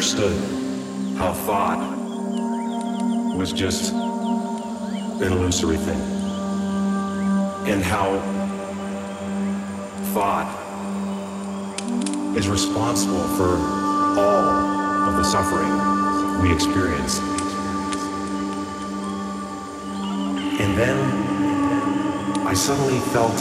understood how thought was just an illusory thing. And how thought is responsible for all of the suffering we experience. And then I suddenly felt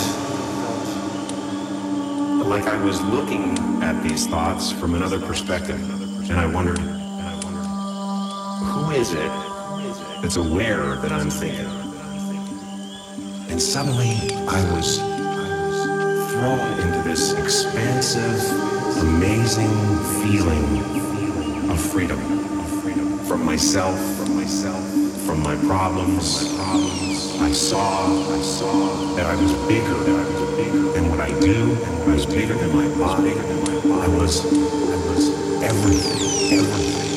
like I was looking at these thoughts from another perspective. And I wondered, who is it that's aware that I'm thinking? And suddenly I was thrown into this expansive, amazing feeling of freedom. From myself, from myself, from my problems. I saw, I saw that I was bigger, that I was bigger than what I do, and I was bigger than my body. I was, everything, everything,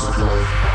forms of life.